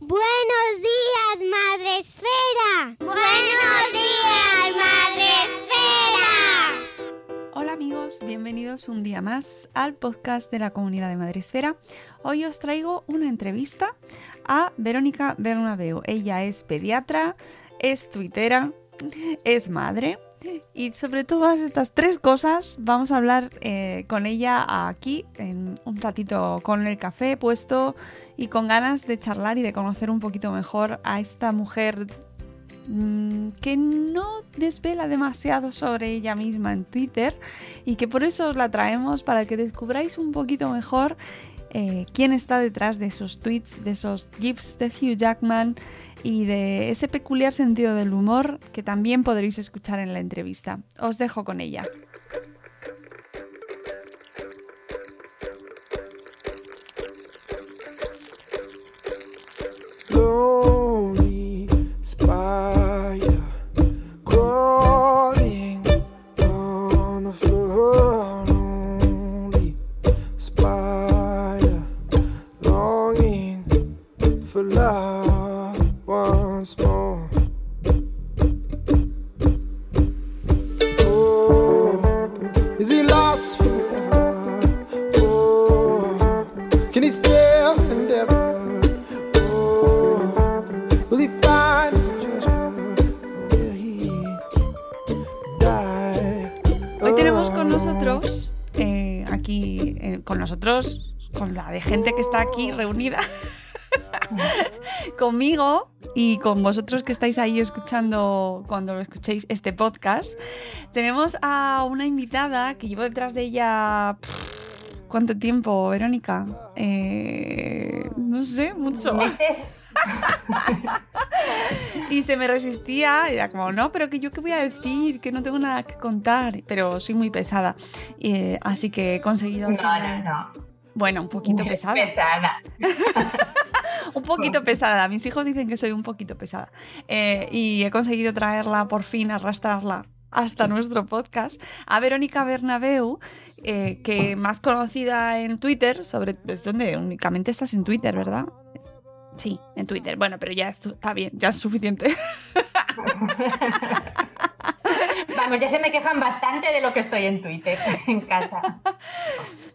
Buenos días, Madre Esfera. Buenos días, Madre Esfera. Hola amigos, bienvenidos un día más al podcast de la comunidad de Madresfera. Hoy os traigo una entrevista a Verónica Bernabeu. Ella es pediatra, es tuitera, es madre y sobre todas estas tres cosas vamos a hablar eh, con ella aquí en un ratito con el café puesto y con ganas de charlar y de conocer un poquito mejor a esta mujer mm, que no desvela demasiado sobre ella misma en Twitter y que por eso os la traemos para que descubráis un poquito mejor eh, quién está detrás de esos tweets, de esos gifs de Hugh Jackman y de ese peculiar sentido del humor que también podréis escuchar en la entrevista. Os dejo con ella. For love once more oh is he lost forever oh can he still endeavor Oh, will he find his treasure? Or will he die? Hoy tenemos con nosotros, eh, aquí, eh, con nosotros, con la de gente que está aquí reunida, conmigo y con vosotros que estáis ahí escuchando cuando lo escuchéis este podcast, tenemos a una invitada que llevo detrás de ella. pff, ¿Cuánto tiempo, Verónica? Eh, no sé, mucho. y se me resistía, era como, no, pero que yo qué voy a decir, que no tengo nada que contar, pero soy muy pesada. Eh, así que he conseguido... No, no, no. Bueno, un poquito pesada. Pesada. un poquito pesada. Mis hijos dicen que soy un poquito pesada. Eh, y he conseguido traerla, por fin, arrastrarla hasta nuestro podcast, a Verónica Bernabeu, eh, que más conocida en Twitter, sobre... Es donde únicamente estás en Twitter, ¿verdad? Sí, en Twitter. Bueno, pero ya está bien, ya es suficiente. Vamos, ya se me quejan bastante de lo que estoy en Twitter, en casa.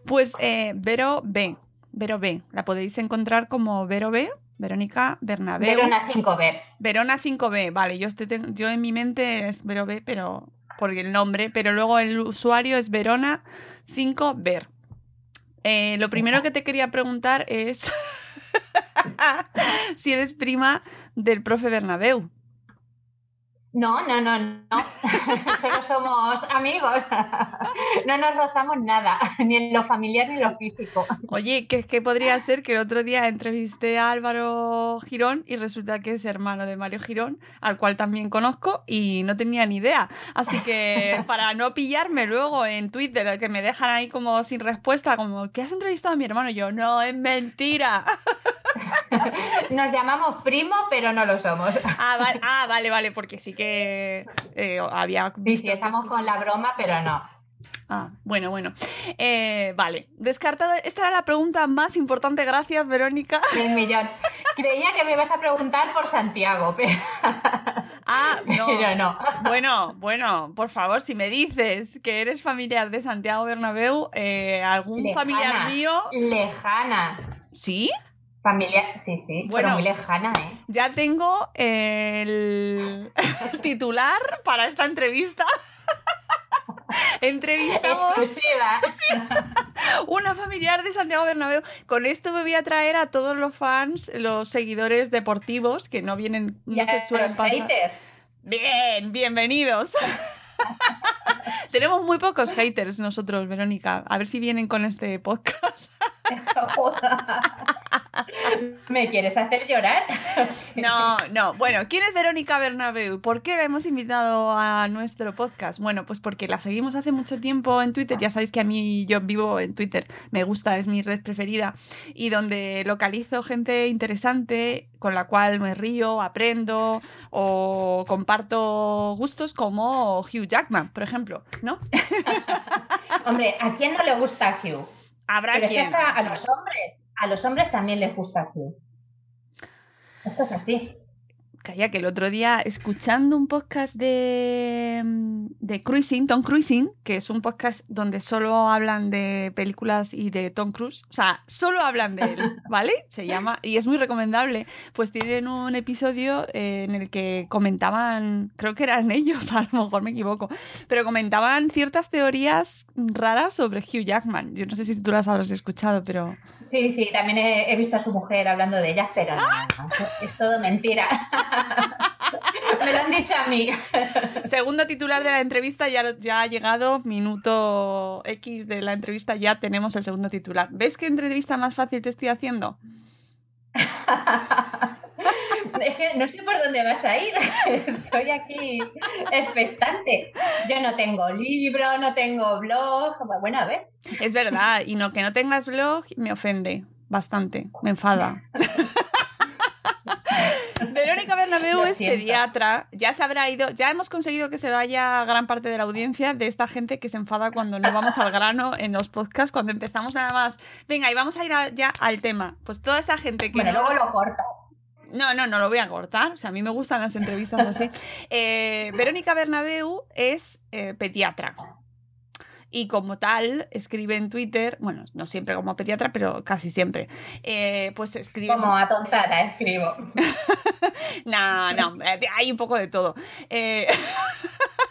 Pues eh, Vero B. Vero B. La podéis encontrar como Vero B. Verónica Bernabeu. Verona 5 ver. Verona 5B, vale, yo, en mi mente es Vero B, pero por el nombre, pero luego el usuario es Verona 5Ver. Eh, lo primero que te quería preguntar es si eres prima del profe Bernabeu. No, no, no, no. Solo somos amigos. No nos rozamos nada, ni en lo familiar ni en lo físico. Oye, que es que podría ser que el otro día entrevisté a Álvaro Girón y resulta que es hermano de Mario Girón, al cual también conozco y no tenía ni idea. Así que para no pillarme luego en Twitter, que me dejan ahí como sin respuesta, como, ¿que has entrevistado a mi hermano? Y yo, no, es mentira. Nos llamamos primo, pero no lo somos. Ah, vale, ah, vale, vale, porque sí que eh, había Sí, visto sí, que estamos os con la broma, pero no. Ah, bueno, bueno. Eh, vale, descartado. Esta era la pregunta más importante. Gracias, Verónica. El millón. Creía que me ibas a preguntar por Santiago, pero, Ah, no. pero no. Bueno, bueno, por favor, si me dices que eres familiar de Santiago Bernabéu, eh, algún Lejana, familiar mío. Lejana. ¿Sí? Familia, sí, sí, Bueno. pero muy lejana, ¿eh? Ya tengo el titular para esta entrevista. Entrevistamos Exclusiva. una familiar de Santiago Bernabéu. Con esto me voy a traer a todos los fans, los seguidores deportivos que no vienen, no Ya, se suelen pasar. haters. Bien, bienvenidos. Tenemos muy pocos haters nosotros, Verónica. A ver si vienen con este podcast. ¿Me quieres hacer llorar? No, no. Bueno, ¿quién es Verónica Bernabeu? ¿Por qué la hemos invitado a nuestro podcast? Bueno, pues porque la seguimos hace mucho tiempo en Twitter. Ya sabéis que a mí yo vivo en Twitter. Me gusta, es mi red preferida. Y donde localizo gente interesante con la cual me río, aprendo o comparto gustos como Hugh Jackman, por ejemplo, ¿no? Hombre, ¿a quién no le gusta Hugh? Habrá Pero es que quien. a los hombres, a los hombres también les gusta Hugh. Esto es así. Calla, que el otro día, escuchando un podcast de, mm, de Cruising, Tom Cruising, que es un podcast donde solo hablan de películas y de Tom Cruise, o sea, solo hablan de él, ¿vale? Se llama, y es muy recomendable, pues tienen un episodio en el que comentaban, creo que eran ellos, a lo mejor me equivoco, pero comentaban ciertas teorías raras sobre Hugh Jackman. Yo no sé si tú las habrás escuchado, pero... Sí, sí, también he, he visto a su mujer hablando de ellas, pero no, no, es todo mentira. Me lo han dicho a mí. Segundo titular de la entrevista, ya, ya ha llegado, minuto X de la entrevista, ya tenemos el segundo titular. ¿Ves qué entrevista más fácil te estoy haciendo? Es que no sé por dónde vas a ir. Estoy aquí expectante. Yo no tengo libro, no tengo blog. Bueno, a ver. Es verdad, y no que no tengas blog me ofende bastante, me enfada. Verónica Bernabeu es pediatra, ya se habrá ido, ya hemos conseguido que se vaya gran parte de la audiencia de esta gente que se enfada cuando no vamos al grano en los podcasts, cuando empezamos nada más, venga, y vamos a ir a- ya al tema. Pues toda esa gente que Bueno, no- luego lo cortas. No, no, no lo voy a cortar. O sea, a mí me gustan las entrevistas así. Eh, Verónica Bernabeu es eh, pediatra. Y como tal, escribe en Twitter, bueno, no siempre como pediatra, pero casi siempre. eh, pues escribe. Como atontada escribo. No, no, eh, hay un poco de todo. Eh,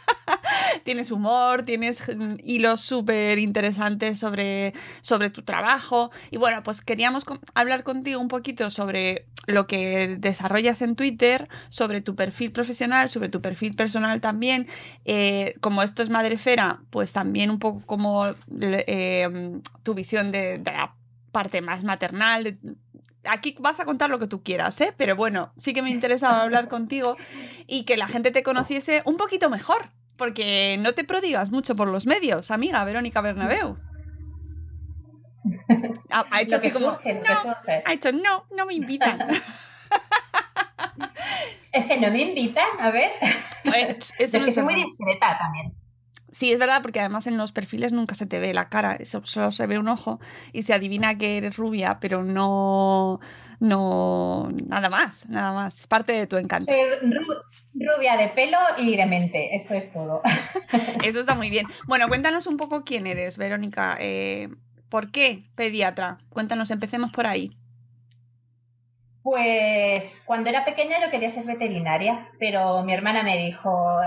tienes humor, tienes mm, hilos súper interesantes sobre, sobre tu trabajo. Y bueno, pues queríamos hablar contigo un poquito sobre lo que desarrollas en Twitter, sobre tu perfil profesional, sobre tu perfil personal también. Eh, como esto es Madrefera, pues también un poco como eh, tu visión de, la parte más maternal, aquí vas a contar lo que tú quieras, ¿eh? Pero bueno, sí que me interesaba hablar contigo y que la gente te conociese un poquito mejor, porque no te prodigas mucho por los medios, amiga Verónica Bernabeu. Ha, ha hecho así como, surge, no, ha hecho, no, no me invitan. Es que no me invitan, a ver. Eh, Eso Es no que es soy muy discreta también. Sí, es verdad, porque además en los perfiles nunca se te ve la cara, eso solo se ve un ojo y se adivina que eres rubia, pero no, no, nada más, nada más, es parte de tu encanto. Rubia de pelo y de mente. Esto es todo. Eso está muy bien. Bueno, cuéntanos un poco quién eres, Verónica. Eh, ¿Por qué pediatra? Cuéntanos, empecemos por ahí. Pues cuando era pequeña yo quería ser veterinaria, pero mi hermana me dijo,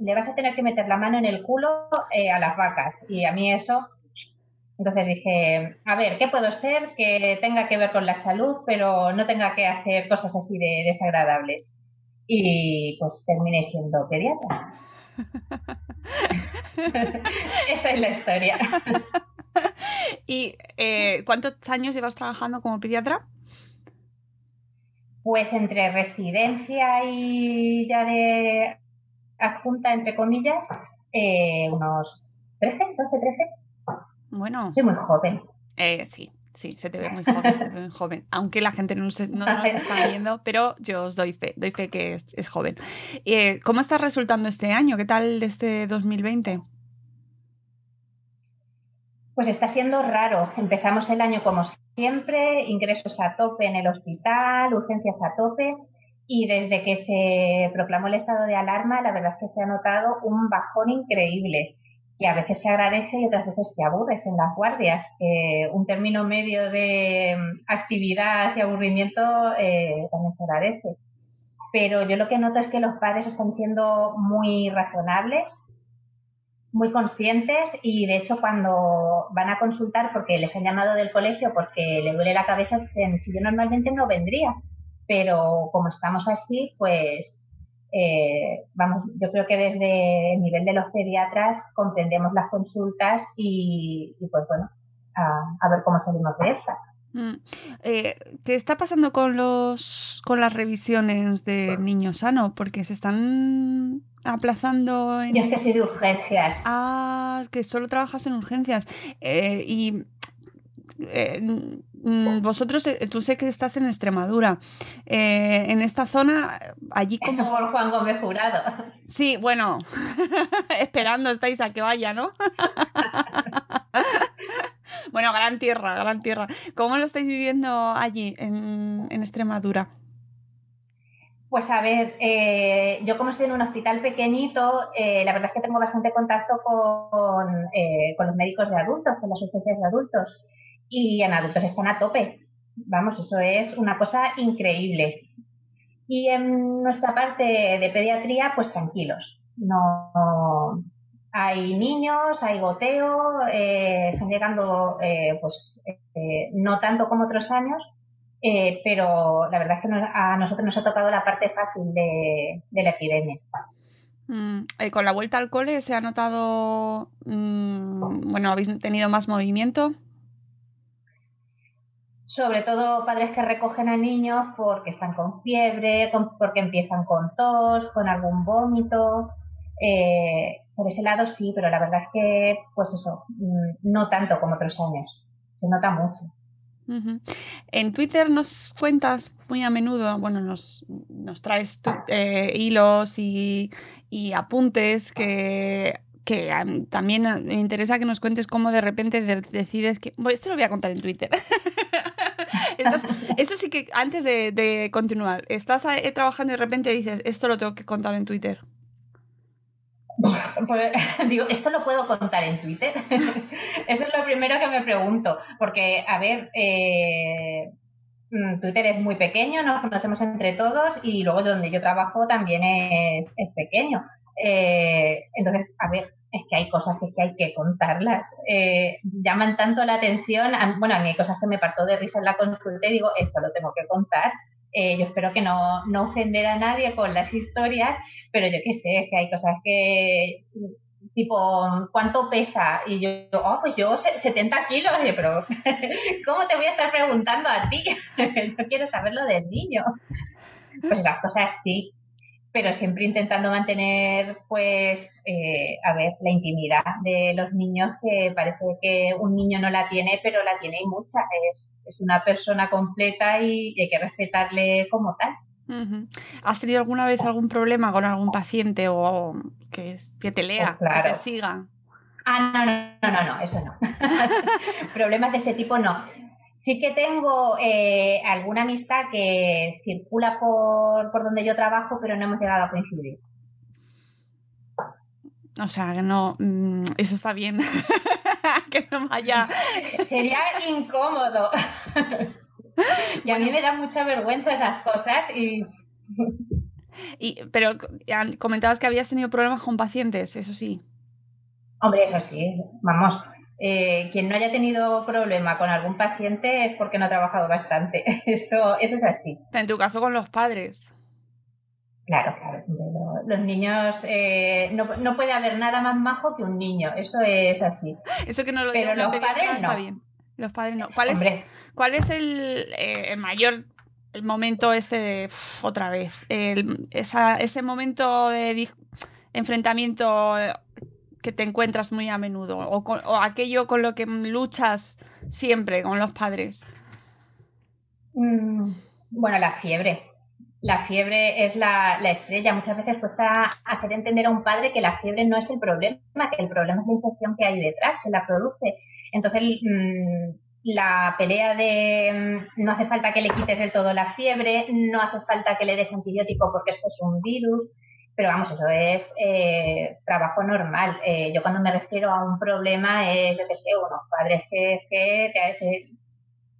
le vas a tener que meter la mano en el culo eh, a las vacas. Y a mí eso, entonces dije, a ver, ¿qué puedo ser que tenga que ver con la salud, pero no tenga que hacer cosas así de desagradables? Y pues terminé siendo pediatra. Esa es la historia. ¿Y eh, cuántos años llevas trabajando como pediatra? Pues entre residencia y ya de adjunta, entre comillas, eh, unos 13, 12, 13. Bueno, Soy muy joven. eh, sí. Sí, se te ve muy joven, se te ve muy joven. Aunque la gente no, se- no nos está viendo, pero yo os doy fe, doy fe que es, es joven. Eh, ¿Cómo está resultando este año? ¿Qué tal este 2020? Pues está siendo raro. Empezamos el año como siempre, ingresos a tope en el hospital, urgencias a tope. Y desde que se proclamó el estado de alarma, la verdad es que se ha notado un bajón increíble. Que a veces se agradece y otras veces te aburres en las guardias. un término medio de mm, actividad y aburrimiento eh, también se agradece. Pero yo lo que noto es que los padres están siendo muy razonables, muy conscientes y de hecho cuando van a consultar porque les han llamado del colegio porque le duele la cabeza dicen si yo normalmente no vendría pero como estamos así pues eh, vamos yo creo que desde el nivel de los pediatras comprendemos las consultas y, y, pues bueno a, a ver cómo salimos de esta Mm, eh, ¿Qué está pasando con los con las revisiones de niño sano? Porque se están aplazando en... yo es que soy de urgencias Ah, que solo trabajas en urgencias. Eh, y eh, mm, vosotros, eh, tú sé que estás en Extremadura. Eh, en esta zona, allí como... por Juan Gómez Jurado Sí, bueno, esperando estáis a que vaya, ¿no? bueno, gran tierra, gran tierra. ¿Cómo lo estáis viviendo allí, en, en Extremadura? Pues a ver, eh, yo como estoy en un hospital pequeñito, eh, la verdad es que tengo bastante contacto con, eh, con los médicos de adultos, con las urgencias de adultos. Y en adultos están a tope. Vamos, eso es una cosa increíble. Y en nuestra parte de pediatría, pues tranquilos. No hay niños, hay goteo, eh, están llegando, eh, pues eh, no tanto como otros años, eh, pero la verdad es que nos, a nosotros nos ha tocado la parte fácil de, de la epidemia. Mm, eh, con la vuelta al cole se ha notado, mm, bueno, habéis tenido más movimiento. Sobre todo padres que recogen a niños porque están con fiebre, con- porque empiezan con tos, con algún vómito. Eh, por ese lado sí, pero la verdad es que, pues eso, mm, no tanto como otros años. Se nota mucho. En Twitter nos cuentas muy a menudo, bueno, nos, nos traes eh, hilos y, y apuntes que, que am, también me interesa que nos cuentes cómo de repente de- decides que... Bueno, esto lo voy a contar en Twitter. Eso sí que antes de, continuar, estás trabajando y de repente dices, esto lo tengo que contar en Twitter. Digo, ¿esto lo puedo contar en Twitter? Eso es lo primero que me pregunto, porque, a ver, eh, mm, Twitter es muy pequeño, nos conocemos entre todos y luego donde yo trabajo también es, pequeño. Eh, entonces, a ver, es que hay cosas que, hay que contarlas. Eh, llaman tanto la atención, bueno, a mí hay cosas que me parto de risa en la consulta y digo, esto lo tengo que contar. Yo espero que no, no ofender a nadie con las historias, pero yo qué sé, es que hay cosas que, tipo, ¿cuánto pesa? Y yo, oh, pues yo se- 70 kilos, pero ¿cómo te voy a estar preguntando a ti? yo quiero saber lo del niño. Pues esas cosas sí, pero siempre intentando mantener, pues, eh, a ver, la intimidad de los niños, que parece que un niño no la tiene, pero la tiene y mucha. Es, es una persona completa y hay que respetarle como tal. ¿Has tenido alguna vez algún problema con algún paciente o que, es- que te lea, claro. que te siga? Ah, no, no, no, no, no, eso no. Problemas de ese tipo no. Sí que tengo eh, alguna amistad que circula por, por donde yo trabajo, pero no hemos llegado a coincidir. O sea, que no, mm, eso está bien. que no vaya. Sería incómodo. y a mí me da mucha vergüenza esas cosas y Y, pero comentabas que habías tenido problemas con pacientes, eso sí. Hombre, eso sí, vamos. eh, quien no haya tenido problema con algún paciente es porque no ha trabajado bastante. Eso, eso es así. En tu caso con los padres. Claro, claro. Lo- Los niños, eh, no, no puede haber nada más majo que un niño. Eso es así. Eso que no lo Pero los padres está no. bien. Los padres no. ¿Cuál es, cuál es el, eh, el mayor el momento este de uf, otra vez? El- esa- ese momento de enfrentamiento eh, que te encuentras muy a menudo o, con- o aquello con lo que luchas siempre con los padres? Mm, bueno, la fiebre. La fiebre es la, la estrella. Muchas veces cuesta hacer entender a un padre que la fiebre no es el problema, que el problema es la infección que hay detrás, que la produce. Entonces, mm, la pelea de mm, no hace falta que le quites del todo la fiebre, no hace falta que le des antibiótico porque esto es un virus, pero vamos, eso es eh, trabajo normal. Eh, yo cuando me refiero a un problema es, yo qué sé, unos padres que,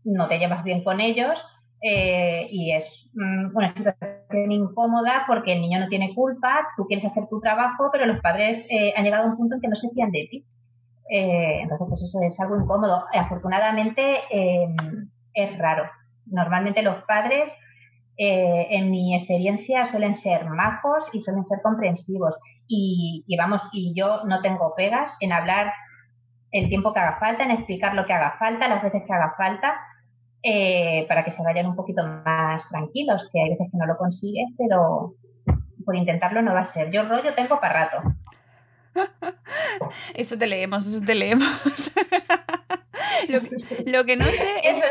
no te llevas bien con ellos eh, y es mm, una situación incómoda porque el niño no tiene culpa, tú quieres hacer tu trabajo, pero los padres eh, han llegado a un punto en que no se fían de ti. Eh, entonces, pues eso es algo incómodo. Afortunadamente, eh, es raro. Normalmente los padres, eh, en mi experiencia, suelen ser majos y suelen ser comprensivos. Y, y vamos, y yo no tengo pegas en hablar el tiempo que haga falta, en explicar lo que haga falta, las veces que haga falta, eh, para que se vayan un poquito más tranquilos, que hay veces que no lo consigues, pero por intentarlo no va a ser. Yo rollo tengo para rato. Eso te leemos, eso te leemos. lo, que, lo que no sé es Eso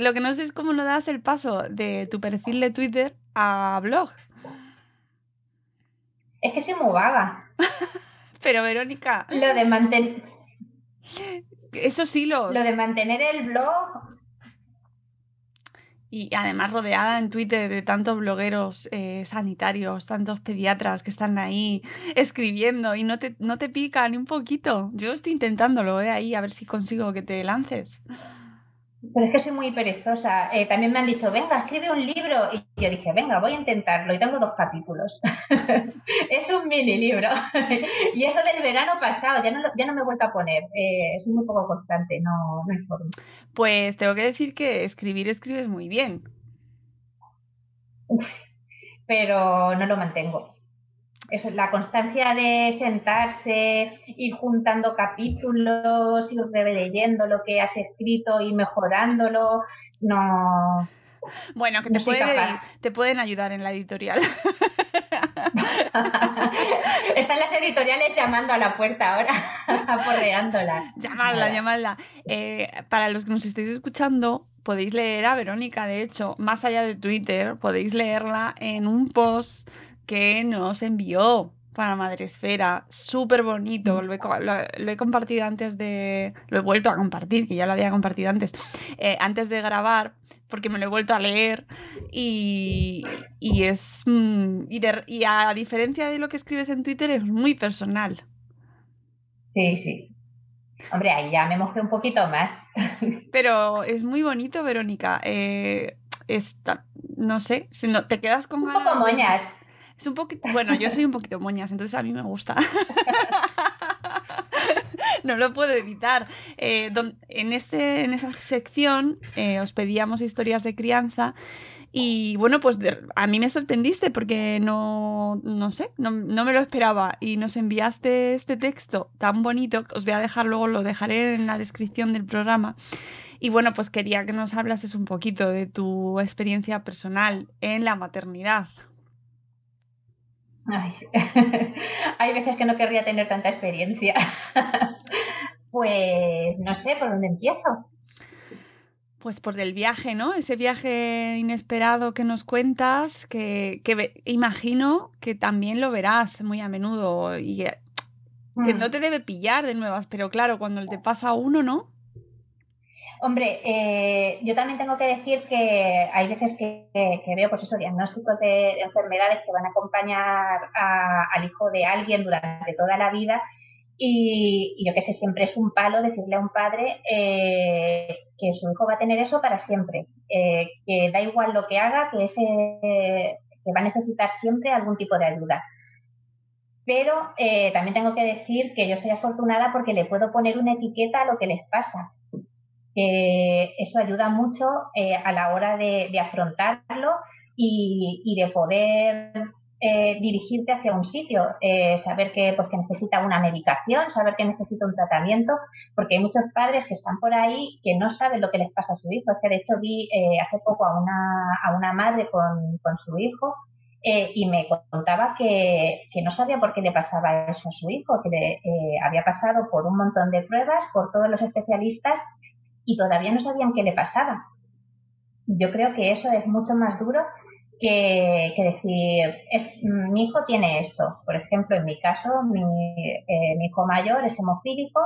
lo que no sé es cómo no das el paso de tu perfil de Twitter a blog. Es que soy muy vaga. Pero Verónica, Lo de, manten- esos hilos lo de mantener el blog, y además rodeada en Twitter de tantos blogueros eh, sanitarios, tantos pediatras que están ahí escribiendo y no te, no te pica ni un poquito. Yo estoy intentándolo, eh, ahí, a ver si consigo que te lances. Pero es que soy muy perezosa. Eh, también me han dicho, venga, escribe un libro. Y yo dije, venga, voy a intentarlo. Y tengo dos capítulos. es un mini libro. y eso del verano pasado, ya no, ya no me he vuelto a poner. Eh, soy muy poco constante, no, no hay forma. Pues tengo que decir que escribir escribes muy bien. pero no lo mantengo. Es la constancia de sentarse, ir juntando capítulos, ir releyendo lo que has escrito y mejorándolo, no. Bueno, que te, te pueden ayudar en la editorial. Están las editoriales llamando a la puerta ahora, aporreándola. Llamadla, llamadla. Eh, para los que nos estéis escuchando, podéis leer a Verónica, de hecho, más allá de Twitter, podéis leerla en un post que nos envió para Madresfera. Súper bonito. Lo he, lo- lo he compartido antes de. Lo he vuelto a compartir, que ya lo había compartido antes. eh, antes de grabar, porque me lo he vuelto a leer. Y, y es. mm, y, de- y a diferencia de lo que escribes en Twitter, es muy personal. Sí, sí. Hombre, ahí ya me mojé un poquito más. Pero es muy bonito, Verónica. Eh, no sé, si no, te quedas con Un ganas. poco de- moñas. Un poquito. Bueno, yo soy un poquito moñas, entonces a mí me gusta. no lo puedo evitar. Eh, este, en esa sección eh, os pedíamos historias de crianza. Y bueno, pues de- a mí me sorprendiste porque no, no sé, no, no me lo esperaba. Y nos enviaste este texto tan bonito, os voy a dejar luego, lo dejaré en la descripción del programa. Y bueno, pues quería que nos hablases un poquito de tu experiencia personal en la maternidad. Ay, Hay veces que no querría tener tanta experiencia. Pues no sé por dónde empiezo. Pues por el viaje, ¿no? Ese viaje inesperado que nos cuentas, que, que imagino que también lo verás muy a menudo y que, Mm. no te debe pillar de nuevas, pero claro, cuando te pasa uno, ¿no? Hombre, eh, yo también tengo que decir que hay veces que, veo pues eso, diagnósticos de, de enfermedades que van a acompañar a- al hijo de alguien durante toda la vida y, y yo que sé, siempre es un palo decirle a un padre eh, que su hijo va a tener eso para siempre, eh, que da igual lo que haga, que, ese, que va a necesitar siempre algún tipo de ayuda. Pero eh, también tengo que decir que yo soy afortunada porque le puedo poner una etiqueta a lo que les pasa que eso ayuda mucho eh, a la hora de, afrontarlo y, y de poder eh, dirigirte hacia un sitio, eh, saber que, pues, necesita una medicación, saber que necesita un tratamiento, porque hay muchos padres que están por ahí que no saben lo que les pasa a su hijo. Es que de hecho vi eh, hace poco a una, a una madre con, con su hijo eh, y me contaba que, que, no sabía por qué le pasaba eso a su hijo, que le, eh, había pasado por un montón de pruebas, por todos los especialistas y todavía no sabían qué le pasaba. Yo creo que eso es mucho más duro que, que decir, es, mi hijo tiene esto. Por ejemplo, en mi caso, mi, eh, mi hijo mayor es hemofílico,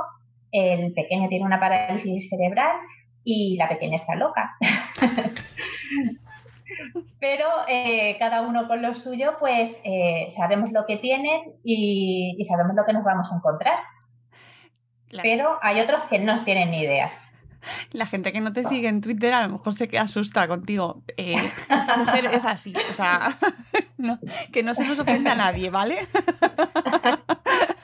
el pequeño tiene una parálisis cerebral y la pequeña está loca. Pero eh, cada uno con lo suyo, pues eh, sabemos lo que tienen y, y sabemos lo que nos vamos a encontrar. Pero hay otros que no tienen ni idea. La gente que no te sigue en Twitter a lo mejor se queda asusta contigo. Eh, esta mujer es así, o sea, no- que no se nos ofenda a nadie, ¿vale?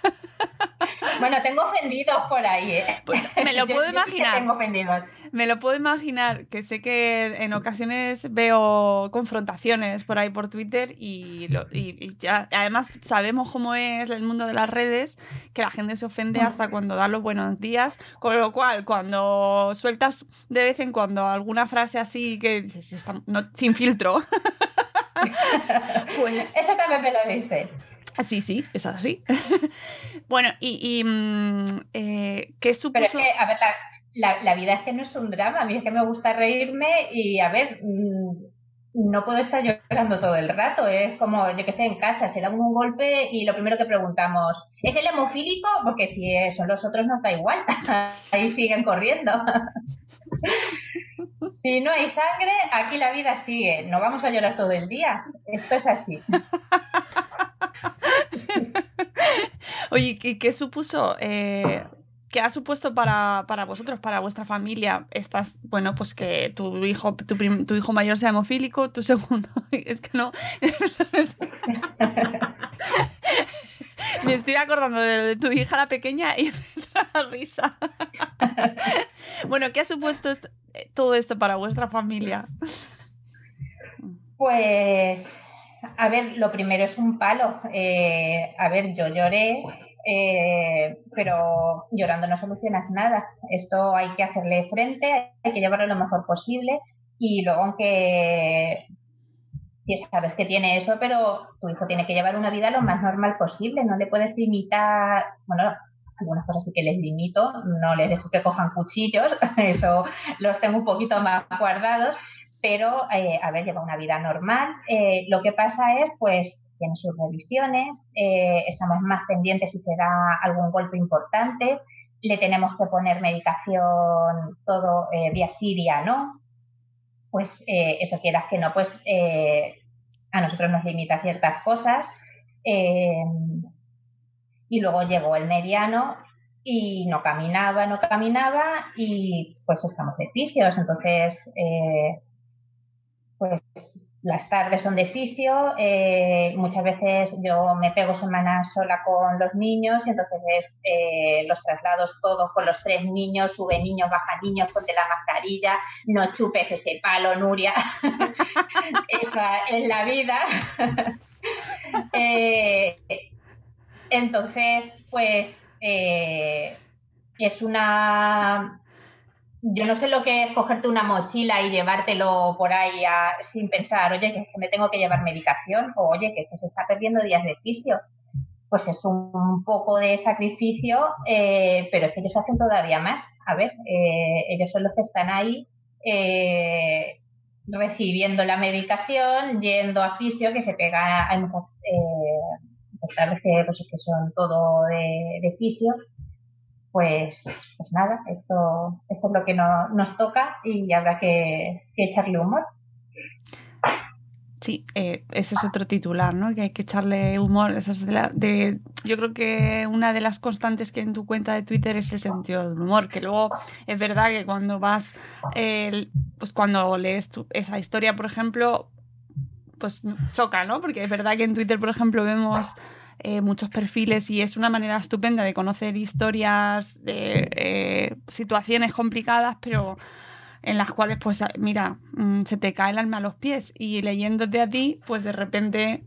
Bueno, tengo ofendidos por ahí, ¿eh? Pues me lo puedo yo imaginar. Tengo ofendidos. Me lo puedo imaginar, que sé que en ocasiones veo confrontaciones por ahí por Twitter y, lo- y- y ya, además sabemos cómo es el mundo de las redes, que la gente se ofende hasta cuando da los buenos días, con lo cual cuando sueltas de vez en cuando alguna frase así que dices, "Está- no- sin filtro, pues Eso también me lo dice. Sí, sí, es así. bueno, y, y, mm, eh, ¿qué Pero es supuso? que, a ver, la, la- la vida es que no es un drama. A mí es que me gusta reírme y, a ver, mm, no puedo estar llorando todo el rato. Es como, yo que sé, en casa se dan un golpe y lo primero que preguntamos, ¿es el hemofílico? Porque si son los otros nos da igual. Ahí siguen corriendo. Si no hay sangre, aquí la vida sigue. No vamos a llorar todo el día. Esto es así. Oye, ¿qué, qué supuso? eh, ¿Qué ha supuesto para, para vosotros, para vuestra familia? Estás, bueno, pues que tu hijo, tu, prim- tu hijo mayor sea hemofílico, tu segundo, es que no. Me estoy acordando de, de tu hija la pequeña y me entra la risa. bueno, ¿qué ha supuesto est- todo esto para vuestra familia? Pues, a ver, lo primero es un palo. Eh, a ver, yo lloré, eh, pero llorando no solucionas nada. Esto hay que hacerle frente, hay que llevarlo lo mejor posible y luego aunque que sabes que tiene eso, pero tu hijo tiene que llevar una vida lo más normal posible, no le puedes limitar, bueno, algunas cosas sí que les limito, no les dejo que cojan cuchillos, eso los tengo un poquito más guardados, pero eh, a lleva una vida normal. Eh, lo que pasa es, pues, tiene sus revisiones, eh, estamos más pendientes si se da algún golpe importante, le tenemos que poner medicación todo eh, vía Siria, ¿no? Pues eso quieras que no, pues a nosotros nos limita ciertas cosas. Y luego llegó el mediano y no caminaba, no caminaba y pues estamos de fisios. Entonces, pues las tardes son de fisio, eh, muchas veces yo me pego semanas sola con los niños y entonces eh, los traslados todos con los tres niños, sube niños, baja niños, ponte la mascarilla, no chupes ese palo, Nuria. Esa es la vida. Eh, entonces, pues es una yo no sé lo que es cogerte una mochila y llevártelo por ahí sin pensar, oye, que es que me tengo que llevar medicación, o oye, que, que se está perdiendo días de fisio. Pues es un poco de sacrificio, eh, pero es que ellos hacen todavía más. A ver, eh, ellos son los que están ahí eh, recibiendo la medicación, yendo a fisio, que se pega, hay muchas muchas que, son todo de fisio, pues, pues nada, esto, esto es lo que no- nos toca y habrá que, echarle humor. Sí, eh, ese es otro titular, ¿no? Que hay que echarle humor. Es de la- de- yo creo que una de las constantes que en tu cuenta de Twitter es el sentido del humor, que luego es verdad que cuando vas, pues cuando lees esa historia, por ejemplo, pues choca, ¿no? Porque es verdad que en Twitter, por ejemplo, vemos eh, muchos perfiles y es una manera estupenda de conocer historias de eh, situaciones complicadas, pero en las cuales, pues, mira, mm, se te cae el alma a los pies y leyéndote a ti, pues de repente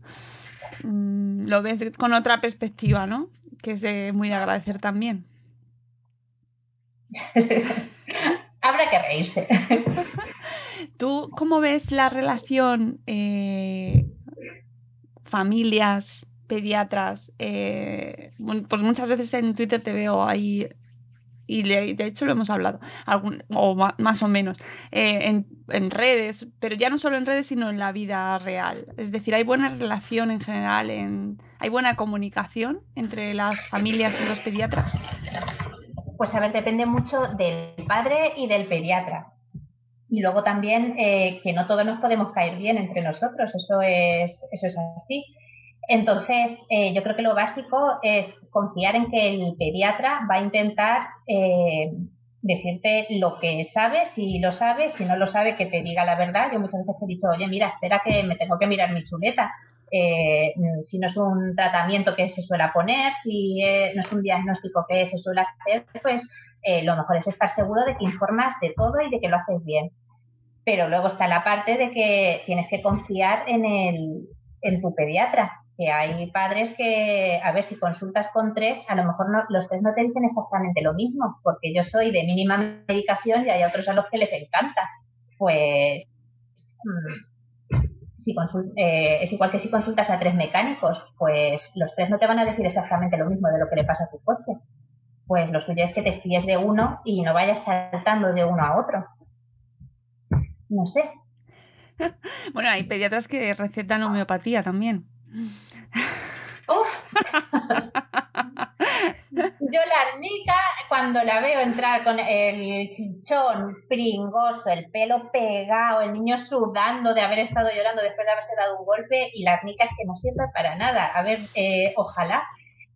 mm, lo ves de- con otra perspectiva, ¿no? Que es de muy de agradecer también. habrá que reírse. ¿Tú cómo ves la relación eh, familias, pediatras? eh, pues muchas veces en Twitter te veo ahí y de hecho lo hemos hablado, algún- o más o menos, eh, en, en redes, pero ya no solo en redes, sino en la vida real. Es decir, hay buena relación en general, en, hay buena comunicación entre las familias y los pediatras. Pues a ver, depende mucho del padre y del pediatra. Y luego también eh, que no todos nos podemos caer bien entre nosotros, eso es, eso es así. Entonces, eh, yo creo que lo básico es confiar en que el pediatra va a intentar eh, decirte lo que sabe, si lo sabe, si no lo sabe, que te diga la verdad. Yo muchas veces he dicho, oye, mira, espera que me tengo que mirar mi chuleta. Eh, si no es un tratamiento que se suele poner, si eh, no es un diagnóstico que se suele hacer, pues lo mejor es estar seguro de que informas de todo y de que lo haces bien. Pero luego está la parte de que tienes que confiar en, el, en tu pediatra, que hay padres que, a ver, si consultas con tres, a lo mejor no, los tres no te dicen exactamente lo mismo, porque yo soy de mínima medicación y hay otros a los que les encanta. Pues mm, si consul- eh, es igual que si consultas a tres mecánicos, pues los tres no te van a decir exactamente lo mismo de lo que le pasa a tu coche. Pues lo suyo es que te fíes de uno y no vayas saltando de uno a otro. No sé, Bueno, hay pediatras que recetan homeopatía también. Yo la arnica, cuando la veo entrar con el chichón pringoso, el pelo pegado, el niño sudando de haber estado llorando después de haberse dado un golpe, y la arnica es que no sirve para nada. A ver, eh, ojalá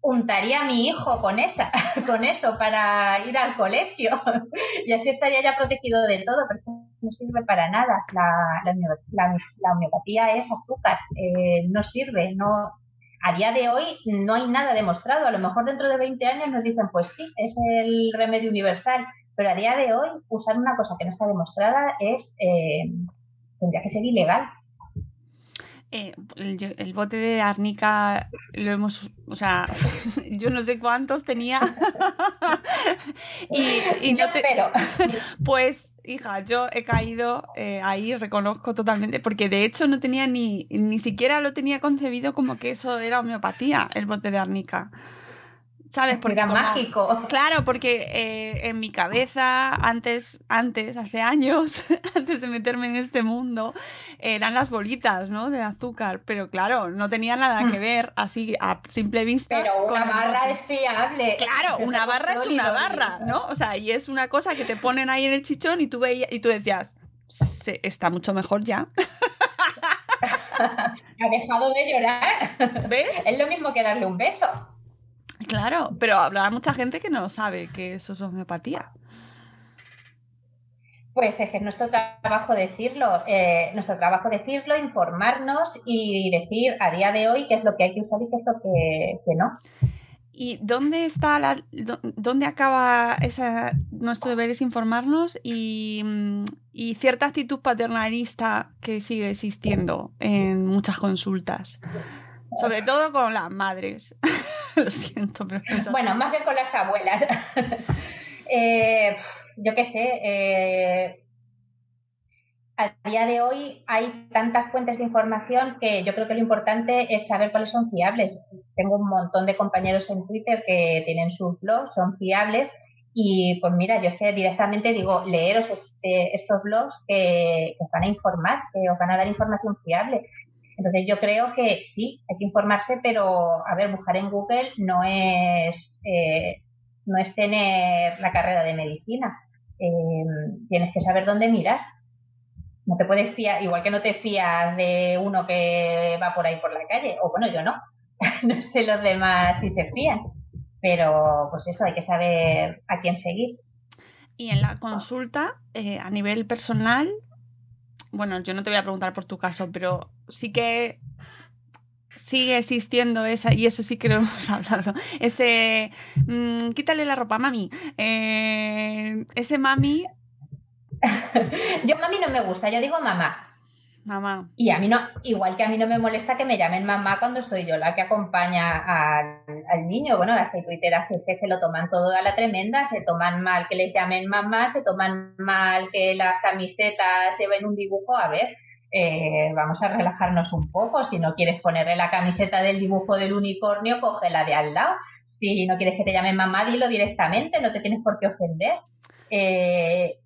untaría a mi hijo con esa, con eso para ir al colegio y así estaría ya protegido de todo, pero no sirve para nada. La- la homeopatía es azúcar, eh, no sirve, no, a día de hoy no hay nada demostrado. A lo mejor dentro de 20 años nos dicen, pues sí, es el remedio universal. Pero a día de hoy, usar una cosa que no está demostrada es eh, tendría que ser ilegal. Eh, el, el bote de arnica lo hemos, o sea, yo no sé cuántos tenía. y, y no te, pero pues, hija, yo he caído eh, ahí, reconozco totalmente, porque de hecho no tenía ni, ni siquiera lo tenía concebido como que eso era homeopatía, el bote de arnica. ¿Sabes? Porque era como- mágico. Claro, porque eh, en mi cabeza, antes, antes, hace años, antes de meterme en este mundo, eran las bolitas, ¿no? De azúcar. Pero claro, no tenía nada que ver así a simple vista. Pero una barra es fiable. Claro, Es una barra es una barra, ¿no? O sea, y es una cosa que te ponen ahí en el chichón y tú veías, y tú decías, "Se- está mucho mejor ya. Ha dejado de llorar. ¿Ves? Es lo mismo que darle un beso. Claro, pero habrá mucha gente que no sabe que eso es homeopatía. Pues es que es nuestro trabajo decirlo, eh, nuestro trabajo decirlo, informarnos y decir a día de hoy qué es lo que hay que usar y qué es lo que, que no. ¿Y dónde está la, dó- dónde acaba esa, nuestro deber es informarnos y, y cierta actitud paternalista que sigue existiendo en muchas consultas? Sobre todo con las madres. Lo siento, pero. Bueno, más bien con las abuelas. Eh, yo qué sé, eh, a día de hoy hay tantas fuentes de información que yo creo que lo importante es saber cuáles son fiables. Tengo un montón de compañeros en Twitter que tienen sus blogs, son fiables y pues mira, yo es que directamente digo, leeros este- estos blogs que, que os van a informar, que os van a dar información fiable. Entonces yo creo que sí, hay que informarse, pero a ver, buscar en Google no es, eh, no es tener la carrera de medicina. Eh, tienes que saber dónde mirar. No te puedes fiar, igual que no te fías de uno que va por ahí por la calle, o bueno, yo no. no sé los demás si se fían. Pero pues eso, hay que saber a quién seguir. Y en la consulta, eh, a nivel personal, bueno, yo no te voy a preguntar por tu caso, pero sí que sigue existiendo esa, y eso sí que lo hemos hablado, ese mm, quítale la ropa, mami. Eh, ese mami, yo mami no me gusta, yo digo mamá. Mamá. Y a mí no, igual que a mí no me molesta que me llamen mamá cuando soy yo la que acompaña al, niño. Bueno, las tuiteras que, se lo toman todo a la tremenda, se toman mal que les llamen mamá, se toman mal que las camisetas lleven un dibujo. A ver, eh, vamos a relajarnos un poco. Si no quieres ponerle la camiseta del dibujo del unicornio, coge la de al lado. Si no quieres que te llamen mamá, dilo directamente, no te tienes por qué ofender. Eh,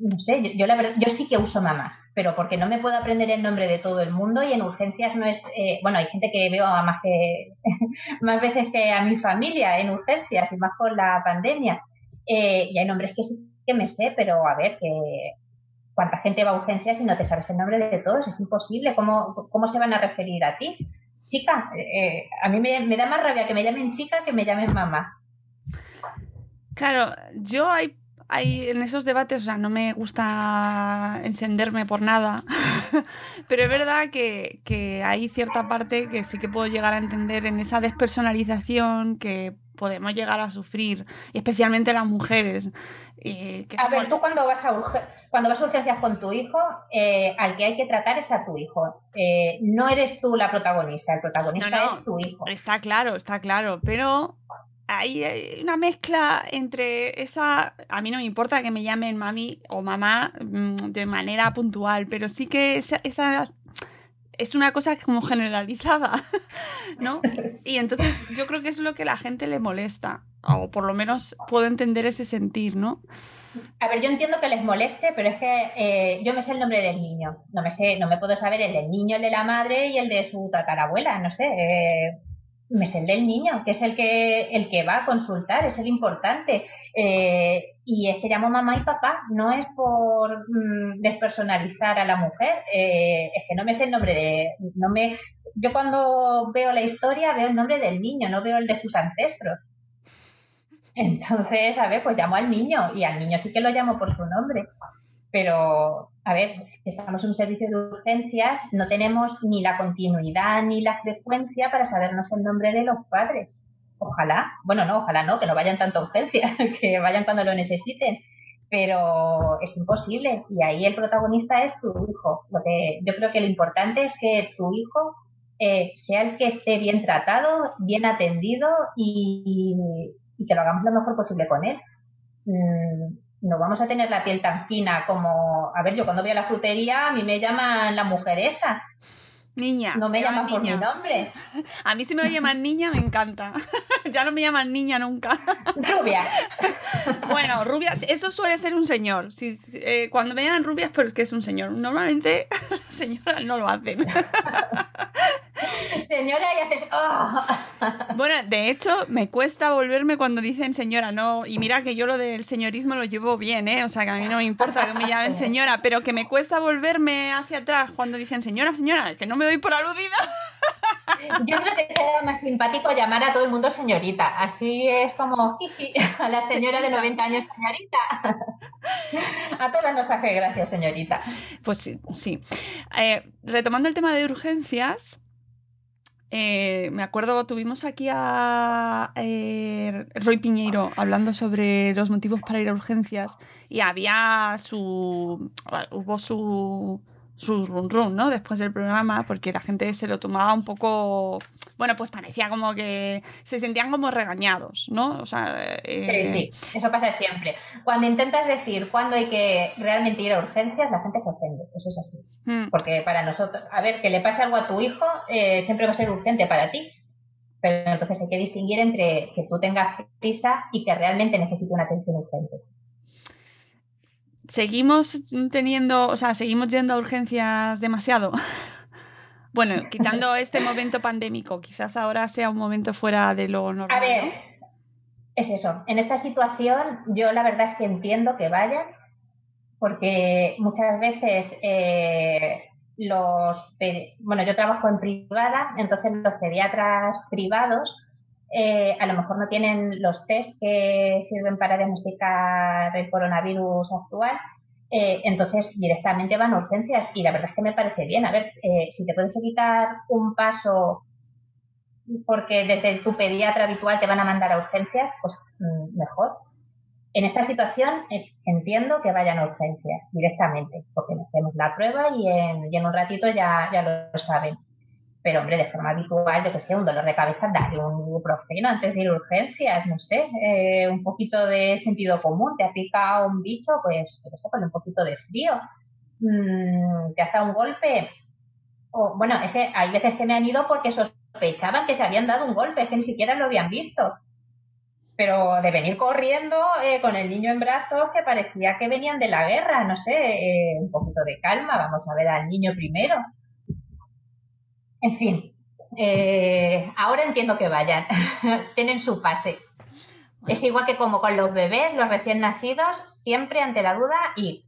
no sé, yo la verdad, yo sí que uso mamá, pero porque no me puedo aprender el nombre de todo el mundo y en urgencias no es, eh, bueno, hay gente que veo a más que más veces que a mi familia en urgencias y más con la pandemia. Eh, y hay nombres que sí que me sé, pero a ver, que cuánta gente va a urgencias y no te sabes el nombre de todos, es imposible. ¿Cómo, cómo se van a referir a ti? Chica, eh, a mí me, me da más rabia que me llamen chica que me llamen mamá. Claro, yo hay, hay en esos debates, o sea, no me gusta encenderme por nada, pero es verdad que, que hay cierta parte que sí que puedo llegar a entender en esa despersonalización que podemos llegar a sufrir, especialmente las mujeres. eh, que A ver, tú cuando vas a, urge- cuando vas a urgencias con tu hijo, eh, al que hay que tratar es a tu hijo. Eh, no eres tú la protagonista, el protagonista No, no. es tu hijo. Está claro, está claro, pero hay eh, una mezcla entre esa... A mí no me importa que me llamen mami o mamá mm, de manera puntual, pero sí que esa, esa es una cosa como generalizada, ¿no? Y entonces yo creo que es lo que la gente le molesta, o por lo menos puedo entender ese sentir, ¿no? A ver, yo entiendo que les moleste, pero es que eh, yo me sé el nombre del niño. No me sé, no me puedo saber el del niño, el de la madre y el de su tatarabuela, no sé. eh, me sé el del niño, que es el que, el que va a consultar, es el importante. Eh, y es que llamo mamá y papá, no es por mm, despersonalizar a la mujer, eh, es que no me sé el nombre de, no me, yo cuando veo la historia veo el nombre del niño, no veo el de sus ancestros. Entonces, a ver, pues llamo al niño y al niño sí que lo llamo por su nombre. Pero, a ver, si estamos en un servicio de urgencias, no tenemos ni la continuidad ni la frecuencia para sabernos el nombre de los padres. Ojalá, bueno, no, ojalá no, que no vayan tanto a urgencias, que vayan cuando lo necesiten. Pero es imposible y ahí el protagonista es tu hijo. Lo que, yo creo que lo importante es que tu hijo eh, sea el que esté bien tratado, bien atendido y, y que lo hagamos lo mejor posible con él. Mm, no vamos a tener la piel tan fina como, a ver, yo cuando voy a la frutería a mí me llaman la mujer esa, Niña. no me llaman por mi nombre, A mí si me llaman niña me encanta. ya no me llaman niña nunca. rubia. Bueno, rubias, eso suele ser un señor. Si, si- eh, cuando me llaman rubias, pues que es un señor. Normalmente las señoras no lo hacen. Señora, y haces, "Oh". Bueno, de hecho, me cuesta volverme cuando dicen señora, no. Y mira que yo lo del señorismo lo llevo bien, ¿eh? O sea, que a mí no me importa que me llamen señora, pero que me cuesta volverme hacia atrás cuando dicen señora, señora, que no me doy por aludida. Yo creo que queda más simpático llamar a todo el mundo señorita, así es como a la señora de 90 años, señorita. A todas nos hace gracia, señorita. Pues sí, sí. Eh, retomando el tema de urgencias, eh, me acuerdo, tuvimos aquí a eh, Roy Piñeiro hablando sobre los motivos para ir a urgencias y había su. hubo su. Su run run, ¿no? Después del programa, porque la gente se lo tomaba un poco. Bueno, pues parecía como que se sentían como regañados, ¿no? O sea. eh, Sí, sí, eso pasa siempre. Cuando intentas decir cuándo hay que realmente ir a urgencias, la gente se ofende, eso es así. mm. Porque para nosotros, a ver, que le pase algo a tu hijo, eh, siempre va a ser urgente para ti. Pero entonces hay que distinguir entre que tú tengas prisa y que realmente necesite una atención urgente. Seguimos teniendo, o sea, seguimos yendo a urgencias demasiado. bueno, quitando este momento pandémico, quizás ahora sea un momento fuera de lo normal. A ver, ¿no? es eso. En esta situación, yo la verdad es que entiendo que vayan, porque muchas veces eh, los. Bueno, yo trabajo en privada, entonces los pediatras privados eh, a lo mejor no tienen los test que sirven para diagnosticar el coronavirus actual. eh, entonces directamente van a urgencias y la verdad es que me parece bien. A ver, eh, si te puedes evitar un paso porque desde tu pediatra habitual te van a mandar a urgencias, pues mm, mejor. En esta situación entiendo que vayan a urgencias directamente, porque hacemos la prueba y en, un ratito ya lo saben. Pero hombre, de forma habitual, yo que sé, un dolor de cabeza, dale un ibuprofeno antes de ir a urgencias, no sé, eh, un poquito de sentido común, te ha picado un bicho, pues yo qué sé, ponle un poquito de frío. mm, te hace un golpe. O, bueno, hay veces que me han ido porque sospechaban que se habían dado un golpe, es que ni siquiera lo habían visto. Pero de venir corriendo eh, con el niño en brazos que parecía que venían de la guerra, no sé, eh, un poquito de calma, vamos a ver al niño primero. En fin, eh, ahora entiendo que vayan, tienen su pase. Es igual que como con los bebés, los recién nacidos, siempre ante la duda y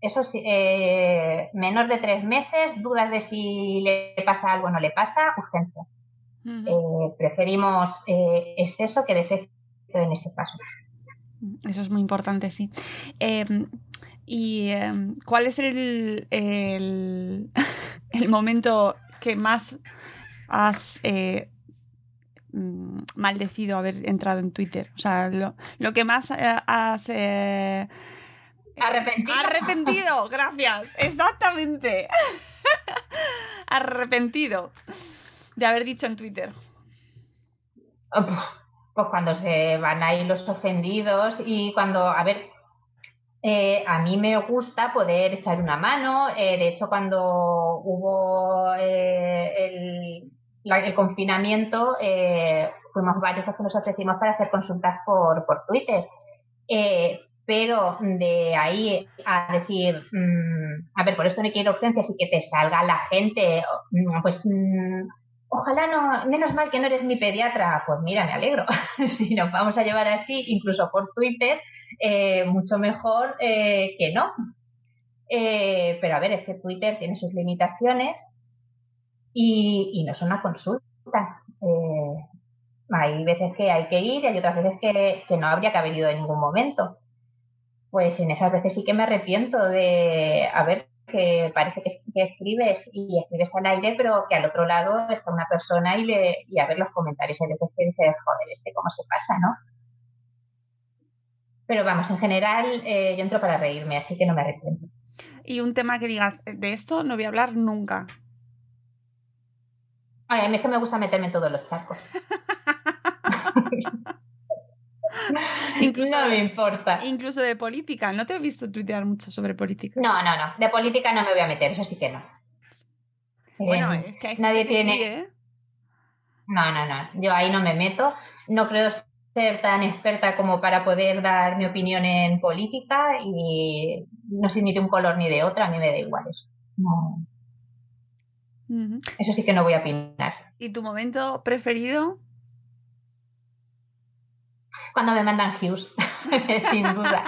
eso sí, eh, menor de tres meses, dudas de si le pasa algo o no le pasa, urgencias. Eh, preferimos eh, exceso que defecto en ese paso. Eso es muy importante, sí. Em, ¿Y em, cuál es el, el, el momento que más has eh, mm, maldecido haber entrado en Twitter? O sea, lo, lo que más eh, has... eh, Arrepentido. Arrepentido, gracias. Exactamente. Arrepentido de haber dicho en Twitter. Oh, puf, Pues cuando se van ahí los ofendidos y cuando, a ver, eh, a mí me gusta poder echar una mano. eh, de hecho, cuando hubo eh, el, confinamiento, eh, fuimos varios los que nos ofrecimos para hacer consultas por, por Twitter. Eh, pero de ahí a decir, mm, a ver, por esto no quiero urgencias y que te salga la gente, mm, pues mm, ojalá no, menos mal que no eres mi pediatra. Pues mira, me alegro. si nos vamos a llevar así, incluso por Twitter, eh, mucho mejor eh, que no. Eh, pero a ver, es que Twitter tiene sus limitaciones y, no es una consulta. Eh, hay veces que hay que ir y hay otras veces que, no habría que haber ido en ningún momento. Pues en esas veces sí que me arrepiento de, a ver, que parece que, que escribes y escribes al aire, pero que al otro lado está una persona y, le, y a ver los comentarios. Hay veces que dices, joder, este cómo se pasa, ¿no? Pero vamos, en general eh, yo entro para reírme, así que no me arrepiento. Y un tema que digas, de esto no voy a hablar nunca. Ay, a mí es que me gusta meterme en todos los charcos. Incluso, no me importa. incluso de política. No te he visto tuitear mucho sobre política. No, no, no. De política no me voy a meter, eso sí que no. Bueno, Eh, es que hay nadie gente que tiene- sí, ¿eh? No, no, no. Yo ahí no me meto. No creo ser tan experta como para poder dar mi opinión en política y no soy ni de un color ni de otro. A mí me da igual eso. No, Ujú. eso sí que no voy a opinar. ¿Y tu momento preferido? Cuando me mandan Hughes, sin duda.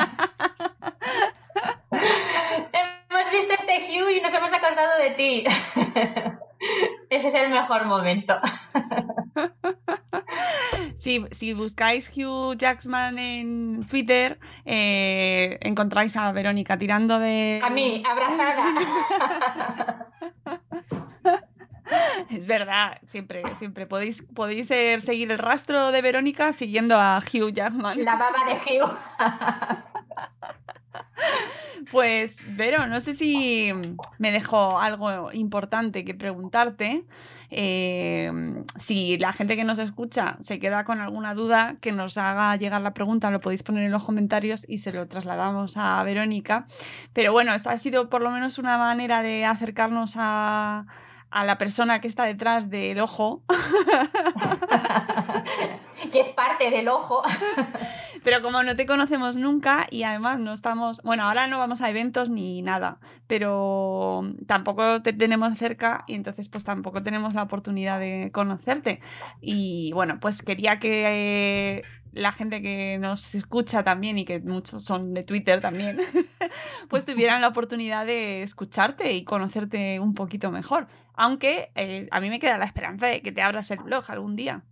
hemos visto este Hugh y nos hemos acordado de ti. Ese es el mejor momento. Si, si buscáis Hugh Jackman en Twitter, eh, encontráis a Verónica tirando de... A mí, abrazada. Es verdad, siempre, siempre. Podéis, podéis eh, seguir el rastro de Verónica siguiendo a Hugh Jackman. La baba de Hugh. Pues, Vero, no sé si me dejó algo importante que preguntarte. Eh, si la gente que nos escucha se queda con alguna duda, que nos haga llegar la pregunta, lo podéis poner en los comentarios y se lo trasladamos a Verónica. Pero bueno, eso ha sido por lo menos una manera de acercarnos a la persona que está detrás del ojo. que es parte del ojo. Pero como no te conocemos nunca y además no estamos, bueno, ahora no vamos a eventos ni nada, pero tampoco te tenemos cerca y entonces pues tampoco tenemos la oportunidad de conocerte. Y bueno, pues quería que eh, la gente que nos escucha también y que muchos son de Twitter también, pues tuvieran la oportunidad de escucharte y conocerte un poquito mejor. Aunque eh, a mí me queda la esperanza de que te abras el blog algún día.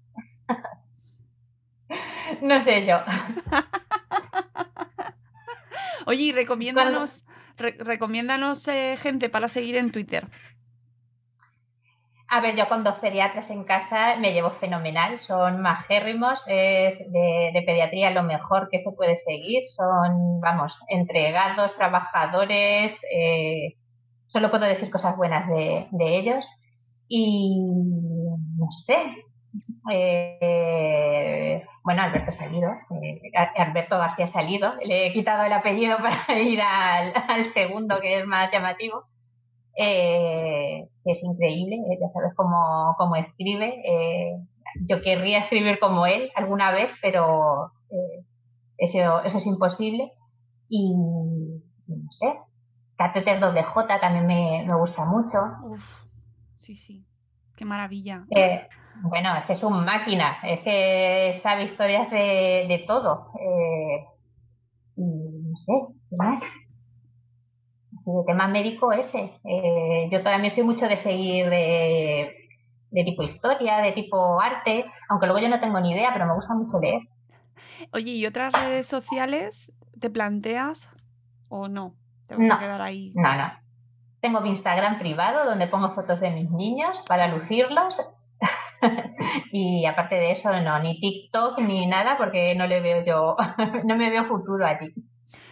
No sé yo. Oye, y recomiéndanos, re- recomiéndanos eh, gente para seguir en Twitter. A ver, yo con dos pediatras en casa me llevo fenomenal, son majérrimos, es de, de pediatría lo mejor que se puede seguir, son, vamos, entregados, trabajadores, eh, solo puedo decir cosas buenas de, de ellos y no sé, eh, bueno, Alberto Salido, eh, Alberto García Salido, le he quitado el apellido para ir al, al segundo, que es más llamativo, eh, que es increíble, eh, ya sabes cómo, cómo escribe. Eh, yo querría escribir como él alguna vez, pero eso, eso es imposible. Y no sé, Cateter doble J también me, me gusta mucho. Uf, sí, sí. Qué maravilla. Bueno, es que es un máquina, es que sabe historias de, de todo. Eh, y no sé, ¿qué más? Así de tema médico ese. Eh, yo también soy mucho de seguir de, de tipo historia, de tipo arte, aunque luego yo no tengo ni idea, pero me gusta mucho leer. Oye, ¿y otras redes sociales te planteas o no? Te vas a No. quedar ahí. No, no. Tengo mi Instagram privado donde pongo fotos de mis niños para lucirlos. Y aparte de eso, no, ni TikTok ni nada porque no le veo yo, no me veo futuro allí.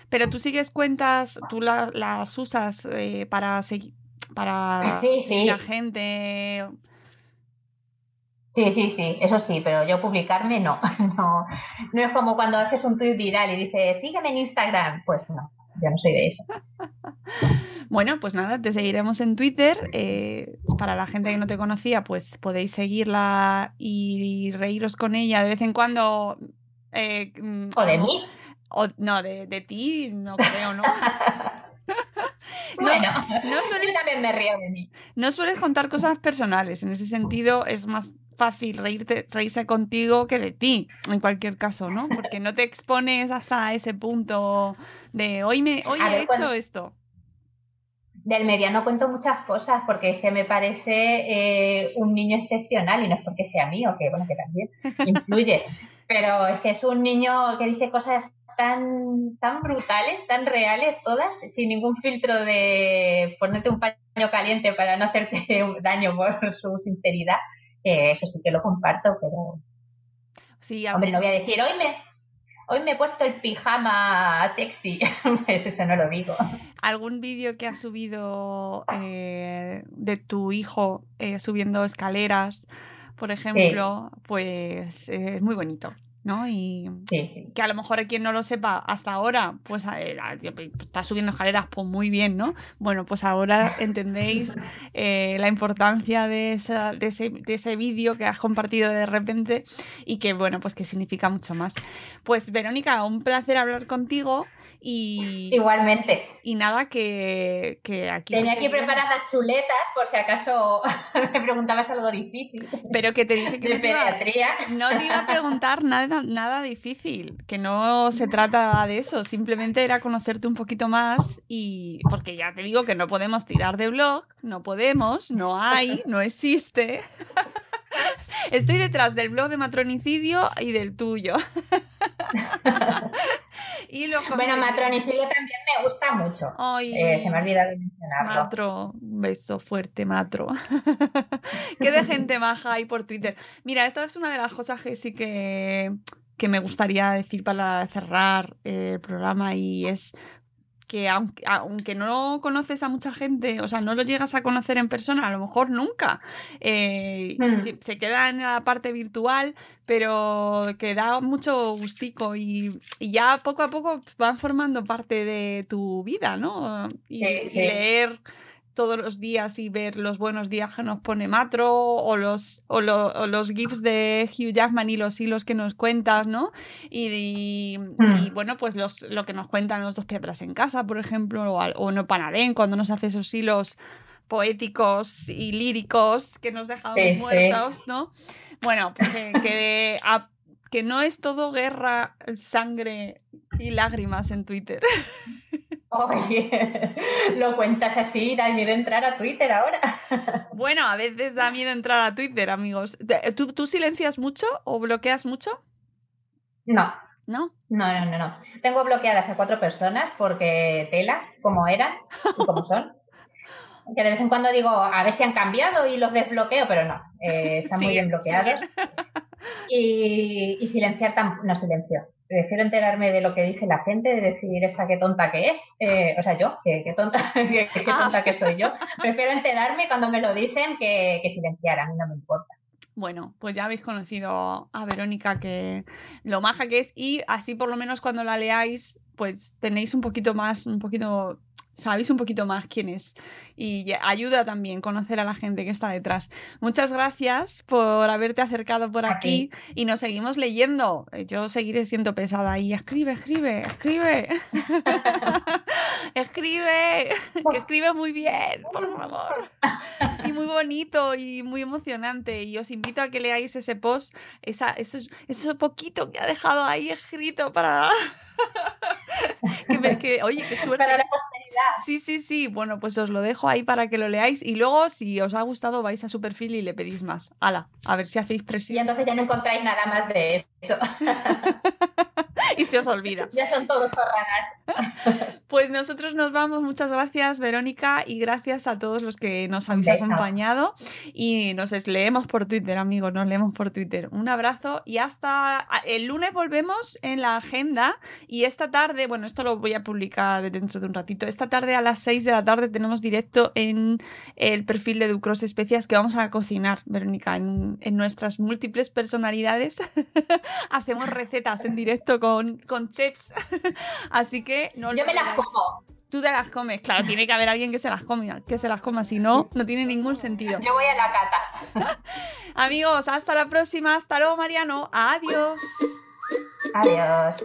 Pero tú sigues cuentas, tú la- las usas eh, para seguir para Sí, seguir sí. a gente. Sí, sí, sí, eso sí, pero yo publicarme no. No, no es como cuando haces un tweet viral y dices, sígueme en Instagram. Pues no, yo no soy de esas. Bueno, pues nada, te seguiremos en Twitter. eh, para la gente que no te conocía, pues podéis seguirla y reíros con ella de vez en cuando. eh, mm, O de mí. o- no, de, de ti, no creo, ¿no? No, Bueno, no sueles- yo también me río de mí. No sueles contar cosas personales. En ese sentido, es más fácil reírte, reírse contigo que de ti, en cualquier caso, ¿no? Porque no te expones hasta ese punto de hoy me hoy he ver, hecho cuando- esto. Del mediano cuento muchas cosas porque es que me parece eh, un niño excepcional y no es porque sea mío, que bueno, que también influye, pero es que es un niño que dice cosas tan, tan brutales, tan reales todas, sin ningún filtro de ponerte un paño caliente para no hacerte daño por su sinceridad, que eso sí que lo comparto, pero Sí, hombre, no voy a decir, hoy me, hoy me he puesto el pijama sexy, pues eso no lo digo. algún vídeo que has subido eh, de tu hijo eh, subiendo escaleras, por ejemplo, pues eh, es muy bonito, ¿no? Y Sí, que a lo mejor quien no lo sepa hasta ahora, pues eh, está subiendo escaleras, pues muy bien, ¿no? Bueno, pues ahora entendéis eh, la importancia de, esa- de ese, de ese vídeo que has compartido de repente y que, bueno, pues que significa mucho más. Pues Verónica, un placer hablar contigo y, Igualmente. y nada, que, que aquí... te Tenía aquí seguiremos. preparadas chuletas por si acaso me preguntabas algo difícil Pero que te dije que de no te, iba, pediatría. no te iba a preguntar nada, nada difícil, que no se trata de eso, simplemente era conocerte un poquito más y porque ya te digo que no podemos tirar de blog, no podemos, no hay, no existe. Estoy detrás del blog de matronicidio y del tuyo. y Bueno, matronicidio también me gusta mucho. Ay, Eh, se me ha olvidado mencionarlo. Matro, un beso fuerte, Matro. Qué de gente maja hay por Twitter. Mira, esta es una de las cosas que sí que, que me gustaría decir para cerrar el programa y es que aunque, aunque no conoces a mucha gente, o sea, no lo llegas a conocer en persona, a lo mejor nunca, eh, Mm. se- se queda en la parte virtual, pero que da mucho gustico y, y ya poco a poco van formando parte de tu vida, ¿no? Y, Sí, y sí. leer todos los días y ver los buenos días que nos pone Matro o los, o, lo- o los GIFs de Hugh Jackman y los hilos que nos cuentas, ¿no? Y, y- Mm. y, bueno, pues los, lo que nos cuentan los dos piedras en casa, por ejemplo, o, o no Panadén, cuando nos hace esos hilos poéticos y líricos que nos Sí, sí. muertos, ¿no? Bueno, pues que, que, a- que no es todo guerra, sangre y lágrimas en Twitter. Oye, lo cuentas así, da miedo entrar a Twitter ahora. Bueno, a veces da miedo entrar a Twitter, amigos. ¿Tú, tú silencias mucho o bloqueas mucho? No, ¿No? no, no, no, no. Tengo bloqueadas a cuatro personas porque tela, como eran y como son. Que de vez en cuando digo, a ver si han cambiado y los desbloqueo, pero no, eh, están muy bien bloqueados. Y, y silenciar, no silencio. Prefiero enterarme de lo que dice la gente, de decir esta qué tonta que es, eh, o sea, yo, que qué tonta, que, qué tonta que soy yo. Prefiero enterarme cuando me lo dicen que, que silenciar, a mí no me importa. Bueno, pues ya habéis conocido a Verónica, que lo maja que es, y así por lo menos cuando la leáis, pues tenéis un poquito más, un poquito sabéis un poquito más quién es y ayuda también conocer a la gente que está detrás. Muchas gracias por haberte acercado por aquí y nos seguimos leyendo. Yo seguiré siendo pesada y escribe, escribe, escribe. escribe, que escribe muy bien, por favor. Y muy bonito y muy emocionante. Y os invito a que leáis ese post, esa, eso, eso poquito que ha dejado ahí escrito para... que, me- que- oye, qué suerte. Para la posteridad. Sí, sí, sí. Bueno, pues os lo dejo ahí para que lo leáis y luego, si os ha gustado, vais a su perfil y le pedís más. Hala, a ver si hacéis Y presión entonces ya no encontráis nada más de eso. y se os olvida. ya son todos zorranas. Pues nosotros nos vamos. Muchas gracias, Verónica, y gracias a todos los que nos habéis beso. acompañado. Y nos leemos por Twitter, amigos, nos leemos por Twitter. Un abrazo y hasta a- el lunes volvemos en la agenda. Y esta tarde, bueno, esto lo voy a publicar dentro de un ratito. Esta tarde a las 6 de la tarde tenemos directo en el perfil de Ducros Especias que vamos a cocinar, Verónica, en, en nuestras múltiples personalidades. Hacemos recetas en directo con, con chefs. Así que no Yo me las como. Tú te las comes, claro, tiene que haber alguien que se las coma, que se las coma, si no, no tiene ningún sentido. Yo voy a la cata. Amigos, hasta la próxima, hasta luego Mariano, adiós. Adiós.